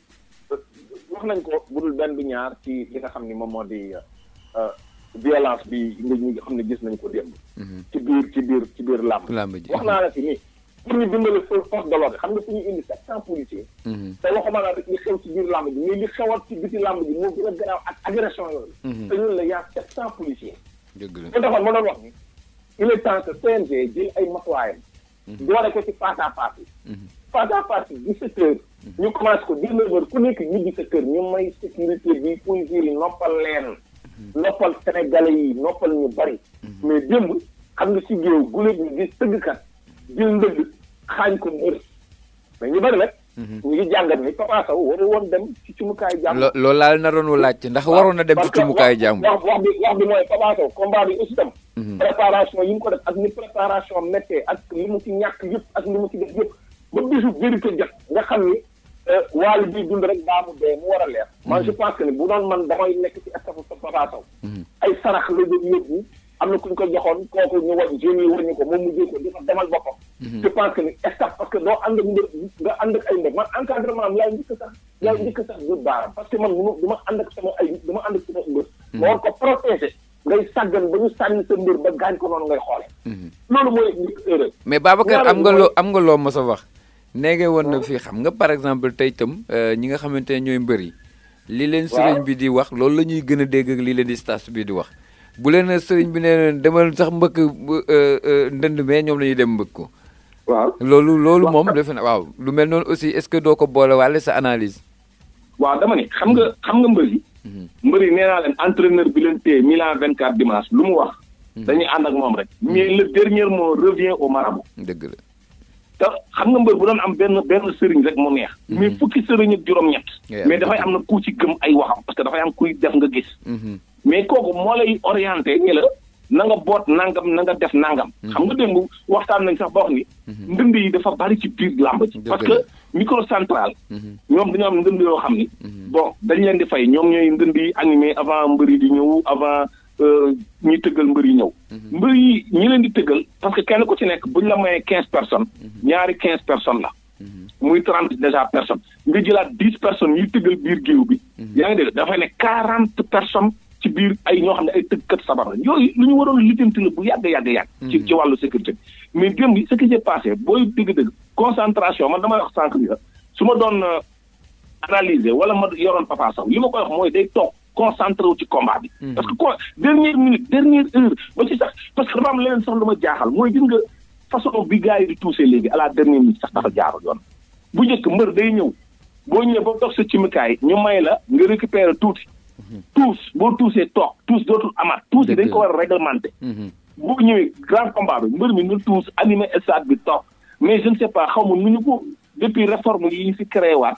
wax nañ ko bu dul benn bi ñaar ci li nga xam ni moom moo di euh, violence bi nga ñu xam ne gis nañ ko démb. Mhm. ci biir ci biir ci biir làmb. làmb ji wax naa la fi nii. pour ñu dimbale force de l'ordre xam nga fu ñu indi sept cent policiers. Mhm. te waxuma la rek li xew ci biir làmb ji mais li xewaat ci biti làmb ji moo gën a garaaw ak agression yooyu. Mhm. te ñun la y' a sept cent policiers. dëgg la ma doon wax ni il est temps que CNG jël ay matuwaayam. Mhm. doore ko ci face à face yi. Mhm. face à face yi 17 heures. Mhm. ñu commencé ko 19 heures ku nekk ñibbi sa kër ñu may sécurité bi policiers yi noppal leen. noppal sénégalais yi noppal ñu bari. mais démb xam nga si géew guléet ñu gis tëggkat jël ndëgg xaañ ko mbër mais ñu bari nag. Mhm. ñu ngi jàngat ni Papa Sow waru woon dem ci cumukaayu jàmm. lo loolu laa na doon laaj ndax waroon na dem ci cumukaayu jàmm. wax wax bi wax bi mooy Papa Sow combat bi aussi tam. Mhm. préparation yi mu ko def ak ni préparation méttee ak li mu ci ñàkk yëpp ak li mu ci def yëpp ba bisu vérité jot nga xam ni euh, waali biy dund rek baa mu dee mu war a leer. Mhm. man je pense que ni bu doon man damay nekk ci astafu Papa Sow. ay sarax la doon yóbbu. am na ku ñu ko joxoon kooku ñu war jeunes yi war ñu ko moom mu jël ko dafa demal boppam. Mhm. je pense que ni staff parce que doo ànd ak mbër nga ànd ak ay mbër man encadrement am yaay njëkk sax yaay mhm. njëkk sax du baara parce que man du ma ànd ak sama ay du ma ànd ak sama mbër. Mhm. ma war ko protéger ngay sàggan ba ñu sànni sa mbër ba gaañ ko noonu ngay xoole. loolu mooy erreur. mais Babacar am nga loo am nga loo mos a wax. neege woon na fii xam nga par exemple tey itam euh, ñi nga xamante ne ñooy mbër yi. li leen sëriñ bi di wax loolu la ñuy gën a dégg ak li leen di stas bi di wax. bu leen sëriñ bi nee leen demal sax mbëkk euh, euh, ndënd mais ñoom la ñuy dem mbëkk ko. waaw loolu loolu moom defe na waaw lu mel noonu aussi est-ce que doo ko boole wàlle sa analyse. waaw dama ne xam nga xam nga mbër yi. Mhm. mbër yi nee naa leen entraîneur bi leen téye Milan 24 dimanche lu mu wax. Mhm. dañuy ànd ak moom rek. Mhm. mais le dernier mot revient au marabout. dëgg la. te xam nga mbër bu doon am benn benn sëriñ rek mu neex. Mhm. mais fukki sëriñ ak juróom-ñett. mais dafay am na ku ci gëm ay waxam parce que dafay am kuy def nga gis. Mhm. mais kooku moo lay orienté ni la na nga boot nangam na nga def nangam. Mhm. xam nga démb waxtaan nañ sax ba wax ni. ndënd yi dafa bari ci biir làmb ci parce que micro central. ñoom dañoo am ndënd yoo xam ni. bon dañ leen di fay ñoom ñooy ndënd yi animé avant mbër yi di ñëw avant. euh, ñuy tëggal mbër yi ñëw. Mhm. mbër yi ñi leen di tëggal parce que kenn ku ci nekk buñ la mayee quinze personnes. Mhm. ñaari quinze personnes la. Mhm. muy trente déjà personnes nga jëlaat dix personnes ñuy tëggal biir géew bi. yaa ngi dégg dafay ne quarante personnes ci biir ay ñoo xam ne ay tëggkat sabar la yooyu lu ñu waroon lijjanti la bu yàgg yàgg yàgg. ci ci wàllu sécurité mais démb ce qui s'est passé booy dëgg-dëgg concentration man damay wax sànq bi su ma doon euh, analyser wala ma yoroon Papa Sow li ma koy wax mooy day toog concentré wu ci combat bi. Hmm. parce que quoi dernière minute dernière heure ba ci sax parce que dafa am leneen sax lu ma jaaxal mooy gis nga façon bi gars yi di tuusee léegi à la dernière minute sax dafa jaarul yoon. bu njëkk mbër day ñëw boo ñëwee ba toog sa cimikaay ñu may la nga récupérer tuuti. Hmm. tuus boo tuusee toog tuus dootul amaat. tuus yi dañ ko war a réglementé. Hmm. boo ñëwee grand combat bi mbër mi ñu tuus animé stade bi toog mais je ne sais pas xaw ma nu ñu ko depuis réforme yi fi créé waat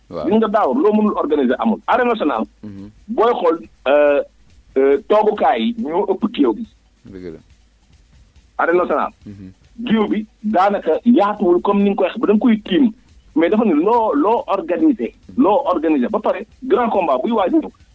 waaw gis nga daaw loo mënul organiser amul. arène nationale. Mhm. booy xool euh, euh, toogukaay yi ñoo ëpp géew bi. dëgg la. arène nationale. Mhm. géew bi daanaka yaatuwul comme ni nga koy wax ba da koy tiim mais dafa ne loo loo organiser. loo organiser ba pare grand combat buy waaj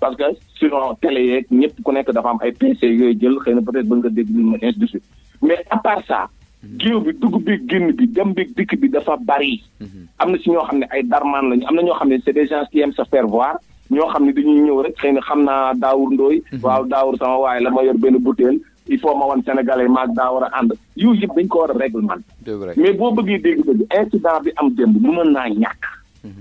parce que sinon télé yeeg ñëpp ku nekk dafa am ay PC yooyu jël xëy na peut-être bëgg nga dégg lu ma ainsi de suite mais à part ça. Mhm. géew bi dugg bi génn bi dem bi dikk bi dafa bari. Mhm. am na si ñoo xam ne ay darman lañu am na ñoo xam ne c'est des gens qui aiment se faire voir. ñoo xam ne dañuy ñëw rek xëy na xam naa Daawur Ndooy. Mhm. waaw Daawur sama waaye la ma yor benn butéel. il faut ma wan sénégalais maag daa war a ànd yooyu yëpp dañ ko war a réglementé. mais boo bëggee dégg-dégg incident bi am démb mënoon naa ñàkk.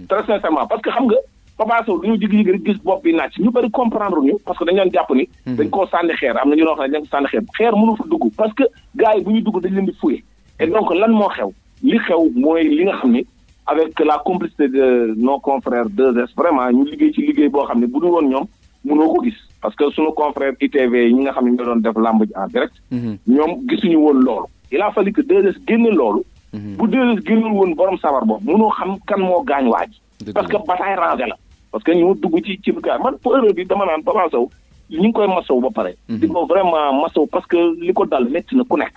très sincèrement parce que xam nga. Papa Sow dañoo jékki-jékki rek gis bopp bi naaj ñu bëri comprendre ñu parce que dañ leen jàpp ni. Hmm. dañ koo sànni xeer am na ñu doon wax ne dañ ko sànni xeer xeer mënu fa dugg parce que gars yi bu ñu dugg dañ leen di fouillé. et hmm. donc lan moo xew li xew mooy li nga xam ni avec la complicité de nos confrères 2S vraiment ñu liggéey ci liggéey boo xam ne bu dul woon ñoom mënoo ko gis parce que suñu confrère ITV yi ñi nga xam ne ñoo doon def làmb ji en direct. Hmm. ñoom gisuñu woon loolu. il a fallu que 2S génne loolu. bu 2S génnul woon borom sabar boobu mënoo xam kan moo gaañ waaj parce que bataille rangée la. parce que ñu dugg ci ci gaal man pour erreur bi dama naan Papa Sow ñu ngi koy masaw ba pare. Mhm. di ko vraiment masaw parce que li ko dal métti na ku nekk.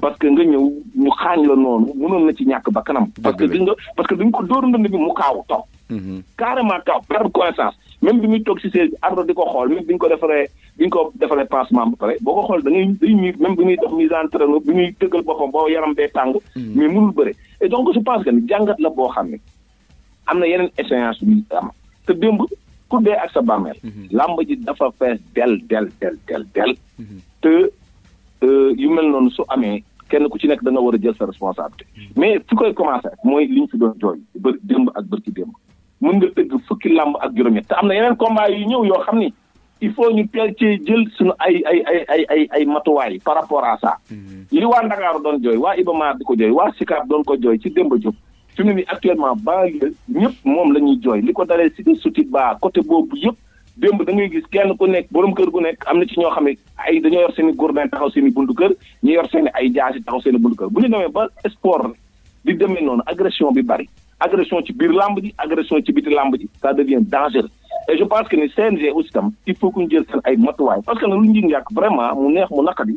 parce que nga ñëw ñu xaañ la noonu mënoon na ci ñàkk ba kanam. parce que di nga parce que duñ ko dóor ndënd bi mu kaaw toog. Mhm. carrément kaaw perdre connaissance même bi muy toog si seen ardo di ko xool même bi ñu ko defaree bi ñu ko defaree pansement ba pare boo ko xool da ngay day ñuy même bi muy def mise en train bi muy tëggal boppam boo yaram bee tàng. Mhm. mais mënul bëre et donc je pense que jàngat la boo xam ne am na yeneen échéance yu am te démb ku dee ak sa bàmmeel. Mhm. làmb ji dafa fees del del del del del. Mhm. te euh, yu mel noonu su amee kenn ku ci nekk da nga war a jël sa responsabilité. Mhm. mais fi koy commencé mooy li ñu fi doon jooy bër démb ak bër ci démb. mën nga tëgg fukki làmb ak juróom-ñett te am na yeneen combat yu ñëw yoo xam ni il faut ñu teel cee jël suñu ay ay ay ay ay ay matuwaay par rapport à ça. Mm-hmm. li waa Ndakaaru doon jooy waa Iba Mar di ko jooy waa Sicap doon ko jooy ci Demba Diop. fi mu ne nii actuellement banlieue ñëpp moom la ñuy jooy li ko dalee cité Soutid ba côté boobu yëpp démb da ngay gis kenn ku nekk borom kër gu nekk am na ci ñoo xam ne ay dañoo yor seen i gourdin taxaw seen i buntu kër ñu yor seen ay jaasi taxaw seen i buntu kër bu ñu demee ba sport di demee noonu agression bi bari agression ci biir làmb ji agression ci biti làmb ji ça devient dangereux et je pense que ni CNG aussi tam il faut que ñu jël seen ay matuwaay parce que nag lu njëriñ yàq vraiment mu neex mu naqadi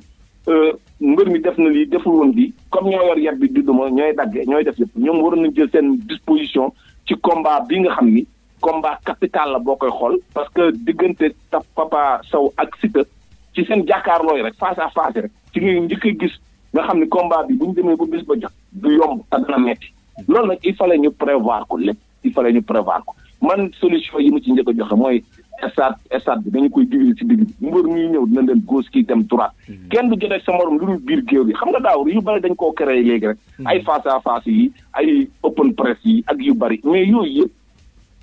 euh, mbër mi def na lii deful woon lii comme ñoo yor yat bi di duma ñooy dagge ñooy def yëpp ñoom waroon nañ jël seen disposition ci combat bi nga xam ni combat capital la boo koy xool parce que diggante tap papa saw ak Siteu ci seen jàkkaarlooy rek face à face rek ci ngay njëkk a gis nga xam ne combat bi bu ñu demee ba bis ba jot du yomb te dana metti loolu nag il fallait ñu prévoir ko lépp il fallait ñu prévoir ko man solution yi mu ci njëkk a joxe mooy stade stade bi dañu koy diviser ci digg bi mbër ñuy ñëw dina dem gauche kii dem droite hmm. kenn du jotee sa morom lu dul biir géew bi xam nga daaw yu bari dañ koo créé léegi rek hmm. ay face à face yi ay open press yi ak yu bari mais yooyu yëpp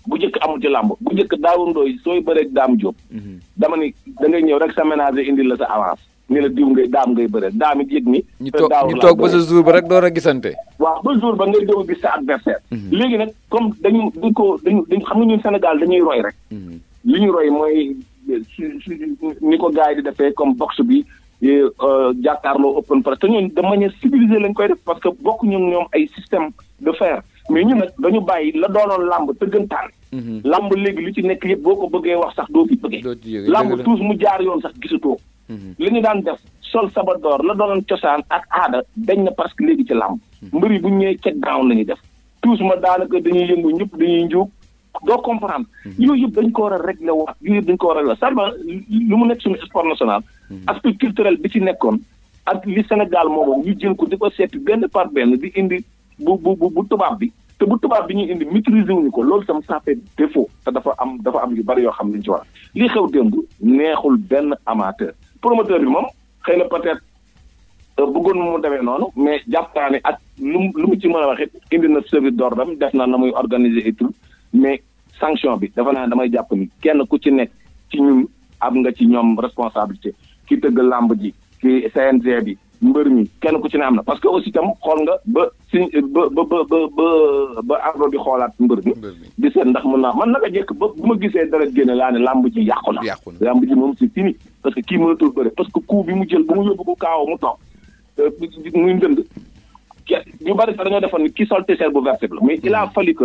bu njëkk amul ci làmb bu njëkk daaw ndooy sooy bëreeg daam jóob hmm. dama ni da ngay ñëw rek sa ménager indil la sa avance ni la diw ngay daam ngay bëre daam it yëg ni. ñu toog ñu toog ba sa jour ba rek door a gisante. waaw ba jour ba ngay doog a gis sa adversaire. Mhm. léegi nag comme dañu dañ ko dañu dañ xam nga ñun Sénégal dañuy roy rek. Mhm. li ñu roy mooy su su ni ko gars yi di defee comme box bi euh, jàkkaarloo open press te ñun de manière civilisée lañ koy def parce que bokk ñun ñoom ay système de fer. mais ñu nag dañu bàyyi la doonoon làmb dëggantaan. Mhm. làmb léegi li ci nekk yëpp boo ko bëggee wax sax doo fi bëggee. làmb tuus mu jaar yoon sax gisatoo. Mhm. li ñu daan def sol sabadoor la doonoon cosaan ak aada dañ na parce que léegi ci làmb. Mhm. mbër yi bu ñu ñëwee check down la ñuy def. tuus ma daanaka dañuy yëngu ñëpp dañuy njuug doo comprendre. yooyu yëpp dañ ko war a régler waat yooyu yëpp dañ ko war a régler ça lu mu nekk suñu sport national. aspect culturel bi ci nekkoon. ak li Sénégal moomoom ñu jël ko di ko seeti benn par benn di indi bu bu bu bu tubaab bi te bu tubaab bi ñuy indi maîtriser wuñu ko loolu tam ça fait défaut te dafa am dafa am yu bari yoo xam ne ñu ci war li xew démb neexul benn amateur promoteur bi moom xëy na peut-être euh, bëggoon mu demee noonu mais jàpp naa ne ak lu lu mu ci mën a waxit indi na service d'ordre def na na muy organiser et mais sanction bi dafa naa damay jàpp ni kenn ku ci nekk ci ñun am nga ci ñoom responsabilité ki tëgg làmb ji ki CNG bi mbër mi kenn ku ci ne am na parce que aussi tam xool nga ba si ba ba ba ba ba ardo di xoolaat mbër mi di seet ndax mën naa man naka jekk ba bu ma gisee dara génne laa ne làmb ji yàqu na làmb ji moom c'est fini parce que kii mënatul bëre parce que coup bi mu jël ba mu yóbbu ko kaaw mu toog euh, muy ndënd ñu bari sax dañoo defoon ni kii sol t-shirt bu vert la mais il a fallu que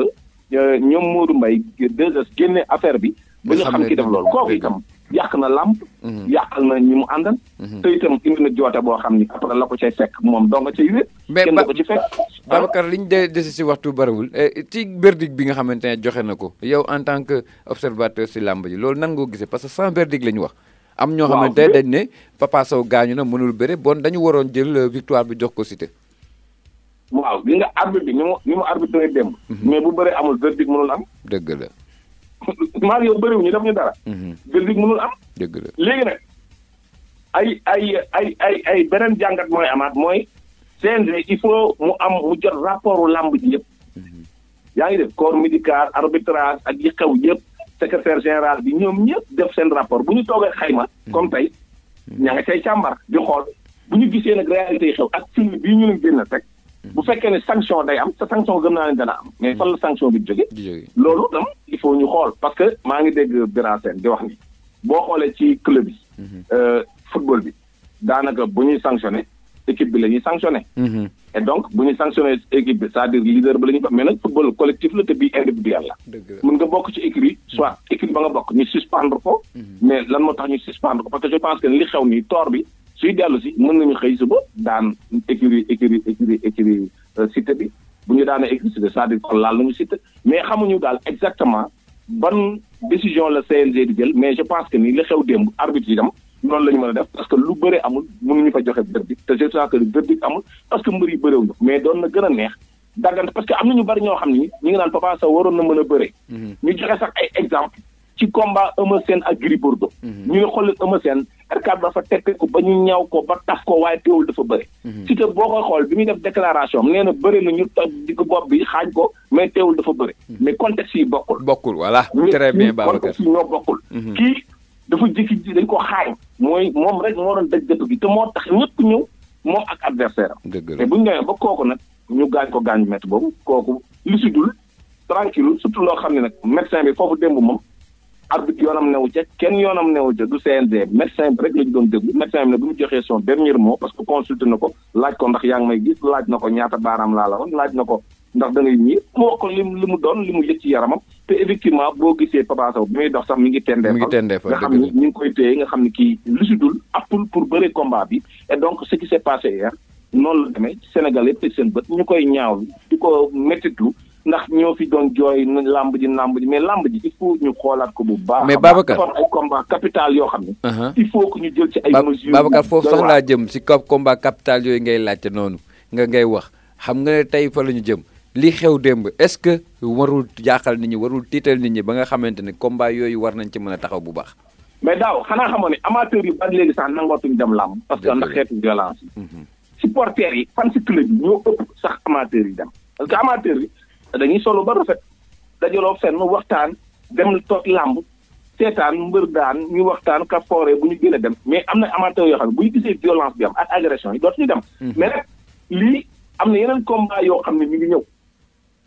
euh, ñoom Modou Mbaye deux heures génne affaire bi. ba ñu xam ki def loolu kooku itam yàq na làmb. Mhm. yàqal na ñi mu àndal. Mhm. te itam indi na joote boo xam ni après la ko cay fekk moom doo nga cay wéet. kenn du ko ci fekk. Babacar liñ de desi si waxtu bariwul eh, ci verdict bi nga xamante ne joxe na ko yow en tant que observateur si làmb ji loolu nan ngoo gisee parce que sans verdict la ñu wax. am ñoo xamante ne dañ ne Papa Sow gaañu na mënul bëre bon dañu waroon jël euh, victoire bi jox ko Siteu waaw li nga arbitre bi ni mu ni mu arbitré démb. Mhm. mais bu bëree amul verdict mënul am. dëgg la. maa ngi yow bëriwuñu def ñu dara. Mhm. verdict mënul am. dëgg la léegi nag ay ay ay ay ay beneen jàngat mooy amaat mooy CNG il faut mu am mu jot rapportu làmb ji yëpp. yaa ngi def corps médical arbitrage ak yi xew yëpp secrétaire général bi ñoom ñëpp def seen rapport bu ñu toogee xayma comme tey ña nga cay càmbar di xool bu ñu gisee nag réalité yi xew ak film bii ñu leen génn teg bu fekkee ne sanction day am te sanction gëm naa ne dana am mais fan la sanction bi jóge loolu tam il faut ñu xool parce que maa ngi dégg Bira Sène di wax ni boo xoolee ci club yi mhm. euh, football bi daanaka bu ñuy sanctionné équipe bi la ñuy sanctionné. Mhm. et donc bu ñuy sanctionné équipe bi c'est-à-dire leader ba la ñuy bokk mais nag football collectif la te bii individuel la. mun nga bokk ci équipe yi soit équipe ba nga bokk ñu suspendre ko. Mhm. mais lan moo tax ñu suspendre ko parce que je pense que li xew nii toor bi suy dellu si mën nañu xëy suba daan écurie écurie écurie écurie euh, cité bi bu ñu daanee écurie cité c'est-à-dire kon laal nañu cité mais xamuñu daal exactement ban décision la CNG di jël mais je pense que ni li xew démb arbitre yi tam noonu la ñu mën a def parce que lu bëre amul mënuñu fa joxe verdict te je crois que verdict amul parce que mbër yi bëreew na mais doon na gën a neex daggante parce que am na ñu bari ñoo xam ni ñu ngi naan Papa Sow waroon na mën a bëre. Mhm. ñu joxe sax ay exemple ci combat Eumeu Sène ak Gris Bordeaux. Mhm. ñu ne xool Eumeu Sène arcade ba fa teg ko ba ñu ñaw ko ba taf ko waaye teewul dafa bëre. Mhm. si te boo koy xool bi muy def déclaration am nee na bëre na ñu toj di ko bopp bi xaaj ko mais teewul dafa bëre. mais contexte yi bokkul. bokkul voilà très bien Babacar contexte yi ñoo bokkul. kii dafa jékki ji dañ ko xaari mooy moom rek moo doon daj dëpp gi te moo tax ñëpp ñëw moom ak adversaire am. dëgg la te bu ñu demee ba kooku nag ñu gaañ ko gaañ métti boobu kooku li si dul tranquille surtout loo xam ne nag médecin bi foofu démb moom. arbitre yoonam newu ca kenn yoonam newu ca du CNG médecin bi rek la ñu doon déglu médecin bi ne bu mu joxee son dernier mot parce que consulté na ko laaj ko ndax yaa ngi may gis laaj na ko ñaata baaraam laa la woon laaj na ko ndax da ngay ñii moo ko li li mu doon li mu yëg ci yaramam te effectivement boo gisee Papa Sow bi muy dox sax mi ngi tendee mi ngi tendee fa nga xam ni ñu ngi koy téye nga xam ni kii lu si dul appul pour bëre combat bi et donc ce qui s'est passé hier noonu la demee Sénégal yëpp seen bët ñu koy ñaaw di ko méttitu ndax ñoo fi doon jooy làmb ji làmb ji mais làmb ji il faut ñu xoolaat ko bu baax. mais Babacar dafa am ay combat capital yoo xam ne. Uh-huh. il faut que ñu jël ci ay mesures. Babacar foofu sax laa jëm si combat capital yooyu ngay laajte noonu nga ngay wax. xam nga ne tey fa la ñu jëm li xew démb est-ce que warul jaaxal nit ñi warul tiital nit ñi ba nga xamante ne combat yooyu war nañ ci mën a taxaw bu baax. mais daaw xanaa xamoon ne amateur yu bari léegi sax nangootuñ dem làmb. parce que ndax xeetu violence yi. Mhm. supporters yi fan si club yi ñoo ëpp sax amateur yi dem parce que amateur yi dañuy solo ba rafet dajaloo fenn waxtaan dem toog làmb seetaan mbër daan ñu waxtaan ka foore bu ñu gën a dem mais am na amateur yoo xam ne bu ñu gisee violence bi am ak agression yi dootuñu dem. Mhm. mais nag lii am na yeneen combat yoo xam ne ñu ngi ñëw.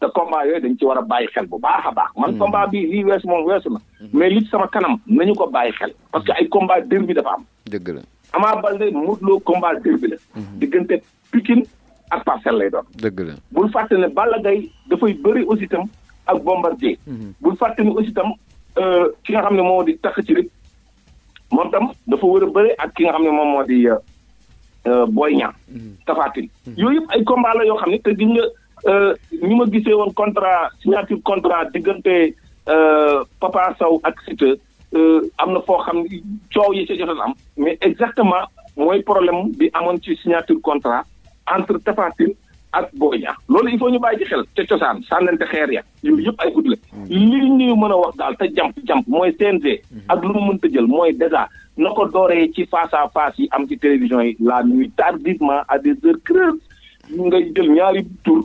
te combat yooyu dañ ci war a bàyyi xel bu baax a baax. man mhm. combat bii lii weesu moom weesu na. Mhm. mais li sama kanam nañu ko bàyyi xel. parce que ay combat derby dafa am. dëgg la Ama Baldé Modou Lô combat derby la. diggante Pikine ak Parcelles lay doon. dëgg la bul fàtte ne Balla Gaye dafay bëri aussi itam ak Bombardier. Mhm. bul fàtte ne aussi itam euh, ki nga xam ne moo di takk ci rek moom tam dafa war a bëri ak ki nga xam ne moom moo di euh, euh, Boy Niang. Mhm. Tapha Tine mhm. yooyu yëpp ay combat la yoo xam ne te gis nga ñu ma gisee woon contrat signature contrat diggante Papa Sow ak Siteu. euh, am na foo xam ne coow yi ca jotoon am. mais exactement mooy problème bi amoon ci signature contrat entre Tapha Tine ak Boy Niang loolu il faut ñu bàyyi ci xel ca cosaan sànnante xeer ya yooyu yëpp ay gudd la mm. li ñuy mën a wax daal te jàmp jàmp mooy CNG mm-hmm. ak lu mu mënta jël mooy déjà na ko dooree ci face à face yi am ci télévision yi la nuit tardivement à des heures creuses ngay jël ñaari tur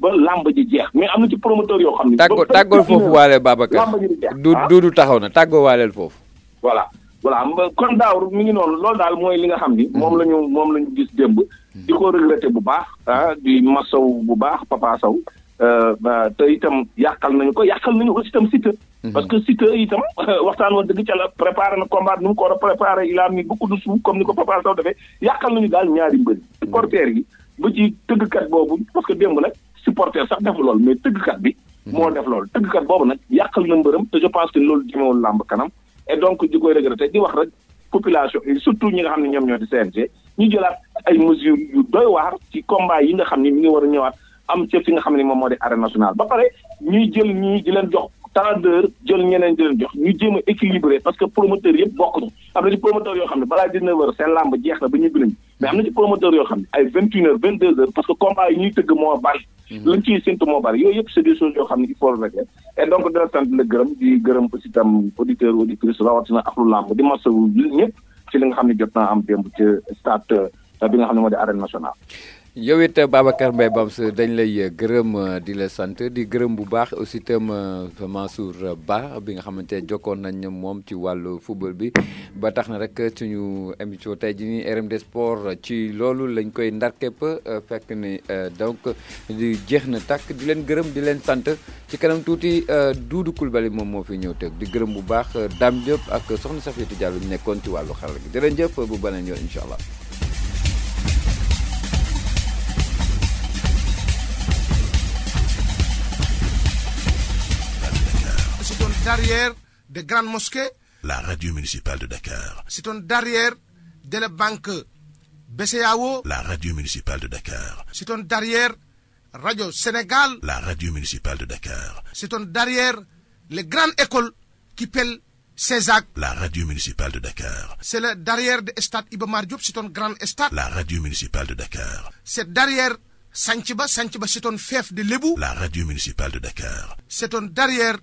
ba làmb ji jeex mais am na ci promoteur yoo xam ne. tàggoo tàggoo foofu waale Babacar làmb ji jeex du ah. du taxaw na tàggoo waaleel foofu. voilà voilà kon daaw mi ngi noonu loolu daal mooy li nga xam ni. moom la ñu moom la ñu gis démb. di ko regretté bu baax ah di masaw bu baax Papa Sow. Euh, te itam yàqal nañu ko yàqal nañu aussi itam Siteu. Mhm. parce que Siteu itam waxtaan woon dëgg ca la préparé na combat nu mu ko war a préparé il a mis beaucoup de sous comme ni ko Papa Sow defee yàqal nañu daal ñaari mbër supporters yi. ba ci tëggkat boobu parce que démb nag supporter sax defu lool mais tëggkat bi. Mhm. moo def loolu tëggkat boobu nag yàqal na mbërëm te je pense que loolu jëmewul làmb kanam et donc di koy regretter di wax rek population surtout ñi nga xam ne ñoom ñoo di CNG ñu jëlaat ay mesures yu doy waar ci combat yi nga xam ni mi ngi war a ñëwaat am ci fi nga xam ne moom moo di arène nationale ba pare ñuy jël ñii di leen jox tant d'heure jël ñeneen di leen jox ñu jéem a équilibré parce que promoteur yëpp bokkuñu am na ci promoteur yoo xam ne balaa 19 heures seen làmb jeex na ba ñibbi nañu mais am na ci promoteur yoo xam ne ay vingt une heures vingt deux heures parce que combat yi ñuy tëgg moo bari. Mhm. lañ ciy séntu moo bari yooyu yëpp c'est des choses yoo xam ne il faut régler et donc dina sant la gërëm di gërëm aussi tam auditeur auditrice rawatina ak lu làmb di masawu ñëpp ci li nga xam ne jot naa am démb ci stade euh, bi nga xam ne moo di arène nationale. yow it Babacar Mbaye Bams dañ lay euh, gërëm euh, di la sant di gërëm bu baax aussi itam Mansour Ba bi nga xamante ne jokkoon nañ moom ci wàllu football bi. ba tax na rek suñu émission tey jii nii RMD Sport ci loolu lañ koy ndar képp euh, fekk ni euh, donc di jeex na tàkk di leen gërëm di leen sant ci kanam tuuti euh, Doudou Coulibaly moom moo fi ñëw teg di gërëm bu baax Dame Diop ak soxna Safiatou Diallo ñu nekkoon ci wàllu xarala gi jërëjëf bu beneen yoon incha allah. derrière des grandes mosquées. La radio municipale de Dakar. C'est un derrière de la banque BCAO. La radio municipale de Dakar. C'est un derrière Radio Sénégal. La radio municipale de Dakar. C'est un derrière les grandes écoles qui pèlent Césac. La radio municipale de Dakar. C'est le derrière de Stade Ibomar Diop, c'est un grand stade. La radio municipale de Dakar. C'est derrière Sanchiba, Sanchiba c'est un fief de Lebou. La radio municipale de Dakar. C'est un derrière